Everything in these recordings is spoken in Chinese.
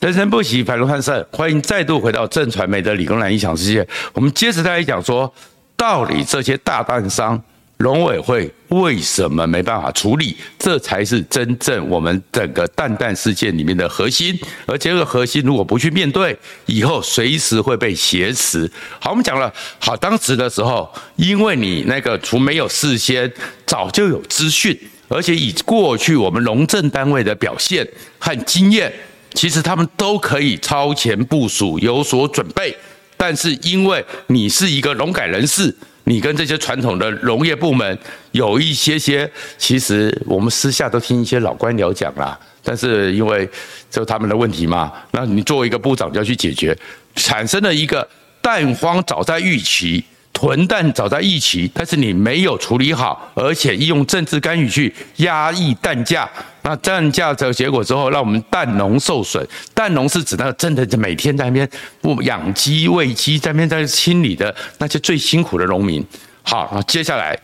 人生不息，繁荣昌盛。欢迎再度回到正传媒的理工男异想世界。我们接着再来讲说，到底这些大蛋商农委会为什么没办法处理？这才是真正我们整个蛋蛋事件里面的核心。而这个核心如果不去面对，以后随时会被挟持。好，我们讲了，好，当时的时候，因为你那个除没有事先，早就有资讯，而且以过去我们农政单位的表现和经验。其实他们都可以超前部署，有所准备，但是因为你是一个农改人士，你跟这些传统的农业部门有一些些，其实我们私下都听一些老官僚讲啦，但是因为就他们的问题嘛，那你作为一个部长就要去解决，产生了一个蛋荒早在预期。混蛋早在一起，但是你没有处理好，而且用政治干预去压抑蛋价，那蛋价的结果之后，让我们蛋农受损。蛋农是指那个真的每天在那边不养鸡喂鸡，在那边在清理的那些最辛苦的农民。好，接下来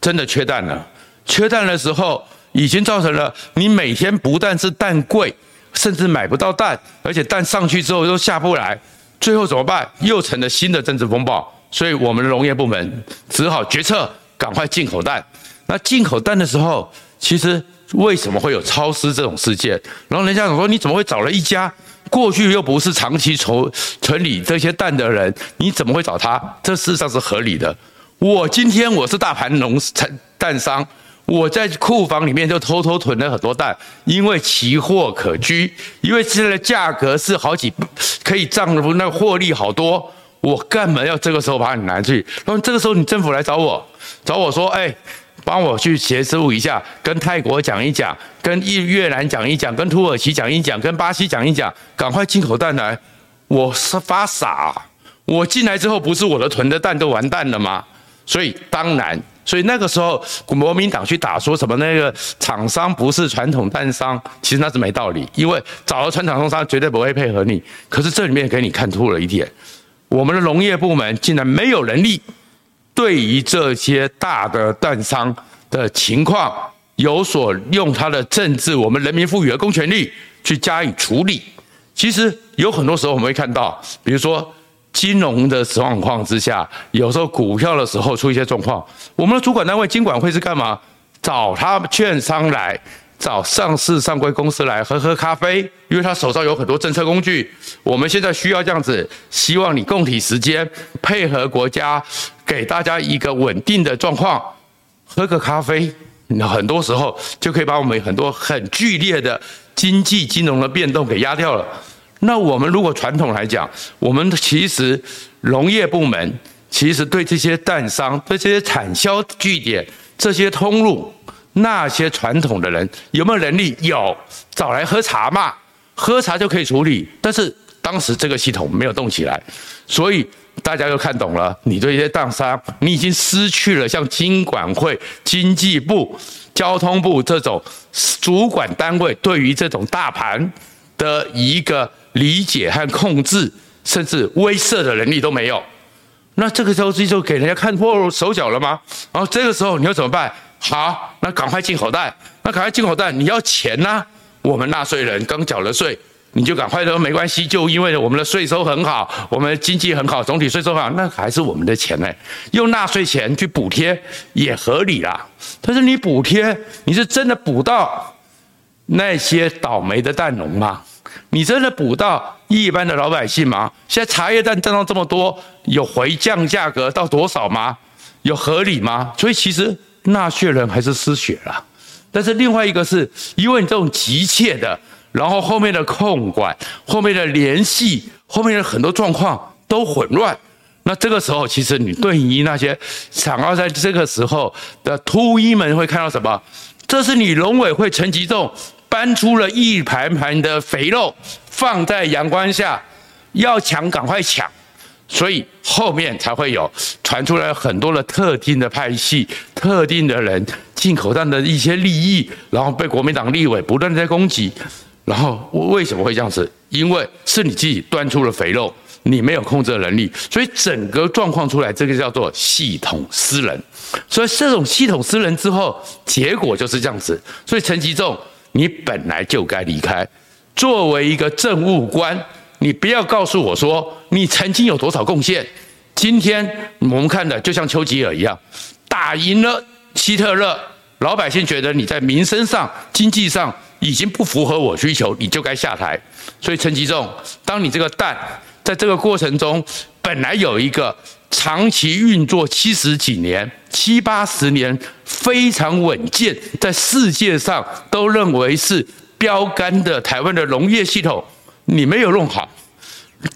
真的缺蛋了，缺蛋的时候已经造成了你每天不但是蛋贵，甚至买不到蛋，而且蛋上去之后又下不来，最后怎么办？又成了新的政治风暴。所以我们的农业部门只好决策赶快进口蛋。那进口蛋的时候，其实为什么会有超丝这种事件？然后人家讲说，你怎么会找了一家过去又不是长期存存理这些蛋的人，你怎么会找他？这事实上是合理的。我今天我是大盘农产蛋商，我在库房里面就偷偷囤了很多蛋，因为奇货可居，因为现在价格是好几可以涨，那获利好多。我干嘛要这个时候把你拿去？那这个时候你政府来找我，找我说，哎，帮我去协助一下，跟泰国讲一讲，跟越南讲一讲，跟土耳其讲一讲，跟巴西讲一讲，赶快进口蛋来。我是发傻，我进来之后不是我的囤的蛋都完蛋了吗？所以当然，所以那个时候国民党去打说什么那个厂商不是传统蛋商，其实那是没道理，因为找了传统蛋商绝对不会配合你。可是这里面给你看出了一点。我们的农业部门竟然没有能力，对于这些大的断商的情况有所用他的政治，我们人民赋予的公权力去加以处理。其实有很多时候我们会看到，比如说金融的状况之下，有时候股票的时候出一些状况，我们的主管单位金管会是干嘛？找他券商来。找上市上柜公司来喝喝咖啡，因为他手上有很多政策工具。我们现在需要这样子，希望你共体时间，配合国家，给大家一个稳定的状况，喝个咖啡，很多时候就可以把我们很多很剧烈的经济金融的变动给压掉了。那我们如果传统来讲，我们其实农业部门其实对这些蛋商、对这些产销据点、这些通路。那些传统的人有没有能力？有，找来喝茶嘛，喝茶就可以处理。但是当时这个系统没有动起来，所以大家就看懂了。你对这些蛋商，你已经失去了像金管会、经济部、交通部这种主管单位对于这种大盘的一个理解和控制，甚至威慑的能力都没有。那这个时候就给人家看破手脚了吗？然后这个时候你要怎么办？好，那赶快进口蛋，那赶快进口蛋，你要钱呐、我们纳税人刚缴了税，你就赶快说没关系，就因为我们的税收很好，我们的经济很好，总体税收很好，那还是我们的钱呢，用纳税钱去补贴也合理啦。但是你补贴，你是真的补到那些倒霉的蛋农吗？你真的补到一般的老百姓吗？现在茶叶蛋涨到这么多，有回降价格到多少吗？有合理吗？所以其实。纳税人还是失血了，但是另外一个是因为你这种急切的，然后后面的控管、后面的联系、后面的很多状况都混乱，那这个时候其实你对于那些想要在这个时候的秃鹰们会看到什么？这是你农委会陈吉仲搬出了一盘盘的肥肉放在阳光下，要抢赶快抢。所以后面才会有传出来很多的特定的派系、特定的人进口蛋的一些利益，然后被国民党立委不断在攻击。然后为什么会这样子？因为是你自己端出了肥肉，你没有控制的能力，所以整个状况出来，这个叫做系统私人。所以这种系统私人之后，结果就是这样子。所以陈吉仲，你本来就该离开。作为一个政务官，你不要告诉我说你曾经有多少贡献。今天我们看的就像丘吉尔一样，打赢了希特勒，老百姓觉得你在民生上、经济上已经不符合我需求，你就该下台。所以陈吉仲，当你这个蛋在这个过程中本来有一个长期运作七十几年、七八十年非常稳健，在世界上都认为是标杆的台湾的农业系统，你没有弄好，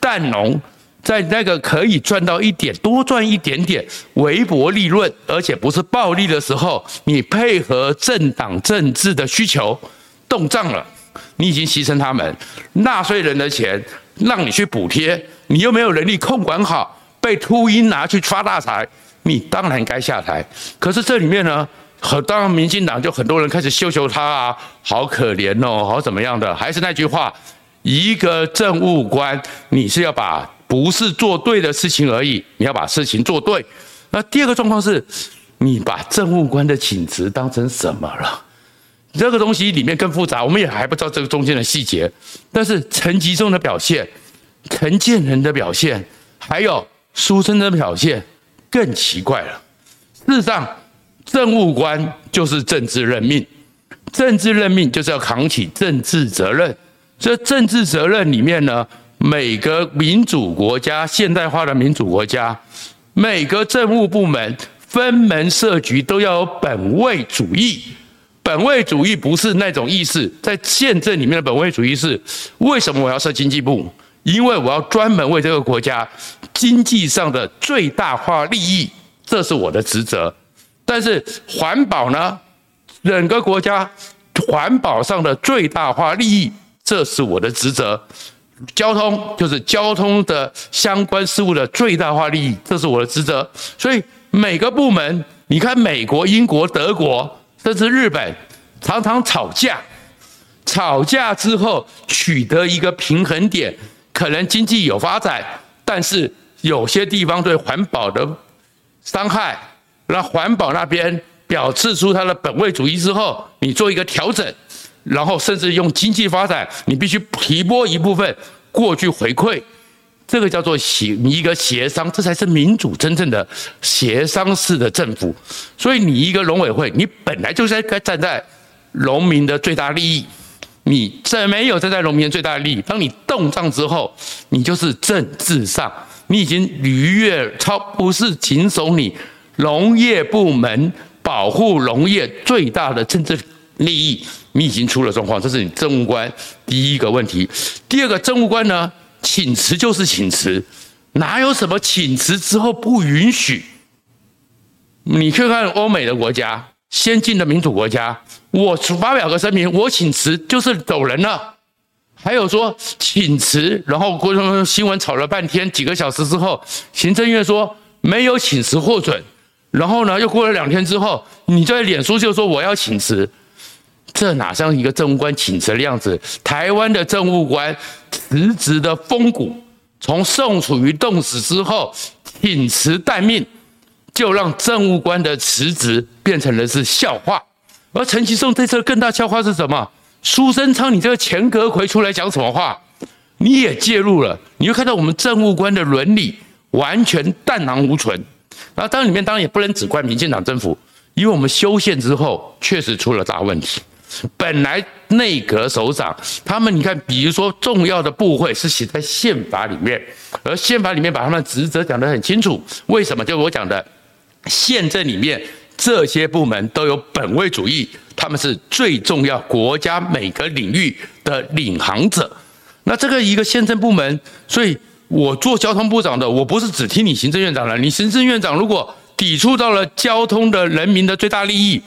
蛋农在那个可以赚到一点多赚一点点微薄利润，而且不是暴利的时候，你配合政党政治的需求动账了，你已经牺牲他们纳税人的钱，让你去补贴，你又没有能力控管好，被秃鹰拿去发大财，你当然该下台。可是这里面呢，很当民进党就很多人开始秀秀他啊，好可怜哦，好怎么样的？还是那句话，一个政务官，你是要把。不是做对的事情而已，你要把事情做对。那第二个状况是，你把政务官的请辞当成什么了？这个东西里面更复杂，我们也还不知道这个中间的细节。但是陈吉仲的表现、陈建仁的表现，还有苏贞的表现更奇怪了。事实上，政务官就是政治任命，政治任命就是要扛起政治责任。这政治责任里面呢？每个民主国家、现代化的民主国家，每个政务部门分门设局都要有本位主义。本位主义不是那种意思，在宪政里面的本位主义是：为什么我要设经济部？因为我要专门为这个国家经济上的最大化利益，这是我的职责。但是环保呢？整个国家环保上的最大化利益，这是我的职责。交通就是交通的相关事务的最大化利益，这是我的职责。所以每个部门，你看美国、英国、德国，甚至日本，常常吵架，吵架之后取得一个平衡点，可能经济有发展，但是有些地方对环保的伤害，那环保那边表示出它的本位主义之后，你做一个调整。然后甚至用经济发展，你必须提拨一部分过去回馈，这个叫做协一个协商，这才是民主真正的协商式的政府。所以你一个农委会，你本来就是该站在农民的最大利益，你这没有站在农民的最大利益，当你动账之后，你就是政治上你已经逾越超，不是谨守你农业部门保护农业最大的政治利益。你已经出了状况，这是你政务官第一个问题。第二个政务官呢，请辞就是请辞，哪有什么请辞之后不允许？你去看欧美的国家，先进的民主国家，我发表个声明，我请辞就是走人了。还有说请辞，然后过新闻吵了半天，几个小时之后，行政院说没有请辞获准，然后呢，又过了两天之后，你在脸书就说我要请辞。这哪像一个政务官请辞的样子？台湾的政务官辞职的风骨，从宋楚瑜冻死之后，请辞待命，就让政务官的辞职变成了是笑话。而陈吉仲这次更大笑话是什么？苏贞昌，你这个前阁揆出来讲什么话？你也介入了，你就看到我们政务官的伦理完全淡然无存。然后当然里面当然也不能只怪民进党政府，因为我们修宪之后确实出了大问题。本来内阁首长他们，你看，比如说重要的部会是写在宪法里面，而宪法里面把他们职责讲得很清楚。为什么？就我讲的，宪政里面这些部门都有本位主义，他们是最重要国家每个领域的领航者。那这个一个宪政部门，所以我做交通部长的，我不是只听你行政院长的。你行政院长如果抵触到了交通的人民的最大利益。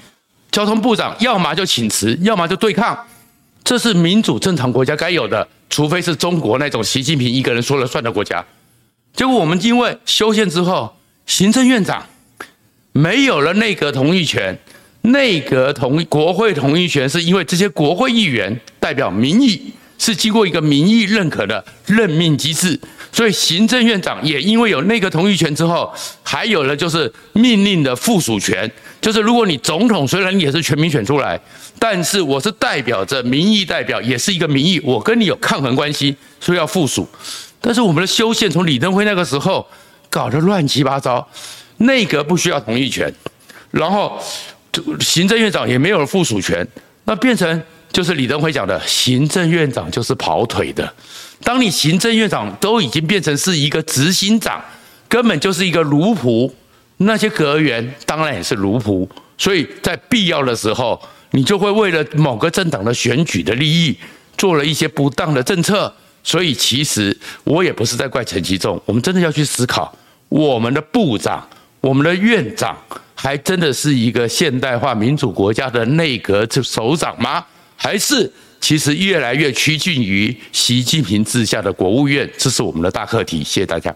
交通部长要么就请辞，要么就对抗，这是民主正常国家该有的，除非是中国那种习近平一个人说了算的国家。结果我们因为修宪之后，行政院长没有了内阁同意权，内阁同意国会同意权是因为这些国会议员代表民意，是经过一个民意认可的任命机制。所以行政院长也因为有内阁同意权之后，还有了就是命令的附属权，就是如果你总统虽然也是全民选出来，但是我是代表着民意代表，也是一个民意，我跟你有抗衡关系，所以要附属。但是我们的修宪从李登辉那个时候搞得乱七八糟，内阁不需要同意权，然后行政院长也没有了附属权，那变成就是李登辉讲的，行政院长就是跑腿的。当你行政院长都已经变成是一个执行长，根本就是一个奴仆，那些阁员当然也是奴仆，所以在必要的时候，你就会为了某个政党的选举的利益，做了一些不当的政策。所以其实我也不是在怪陈其重，我们真的要去思考，我们的部长、我们的院长，还真的是一个现代化民主国家的内阁首长吗？还是？其实越来越趋近于习近平治下的国务院，这是我们的大课题。谢谢大家。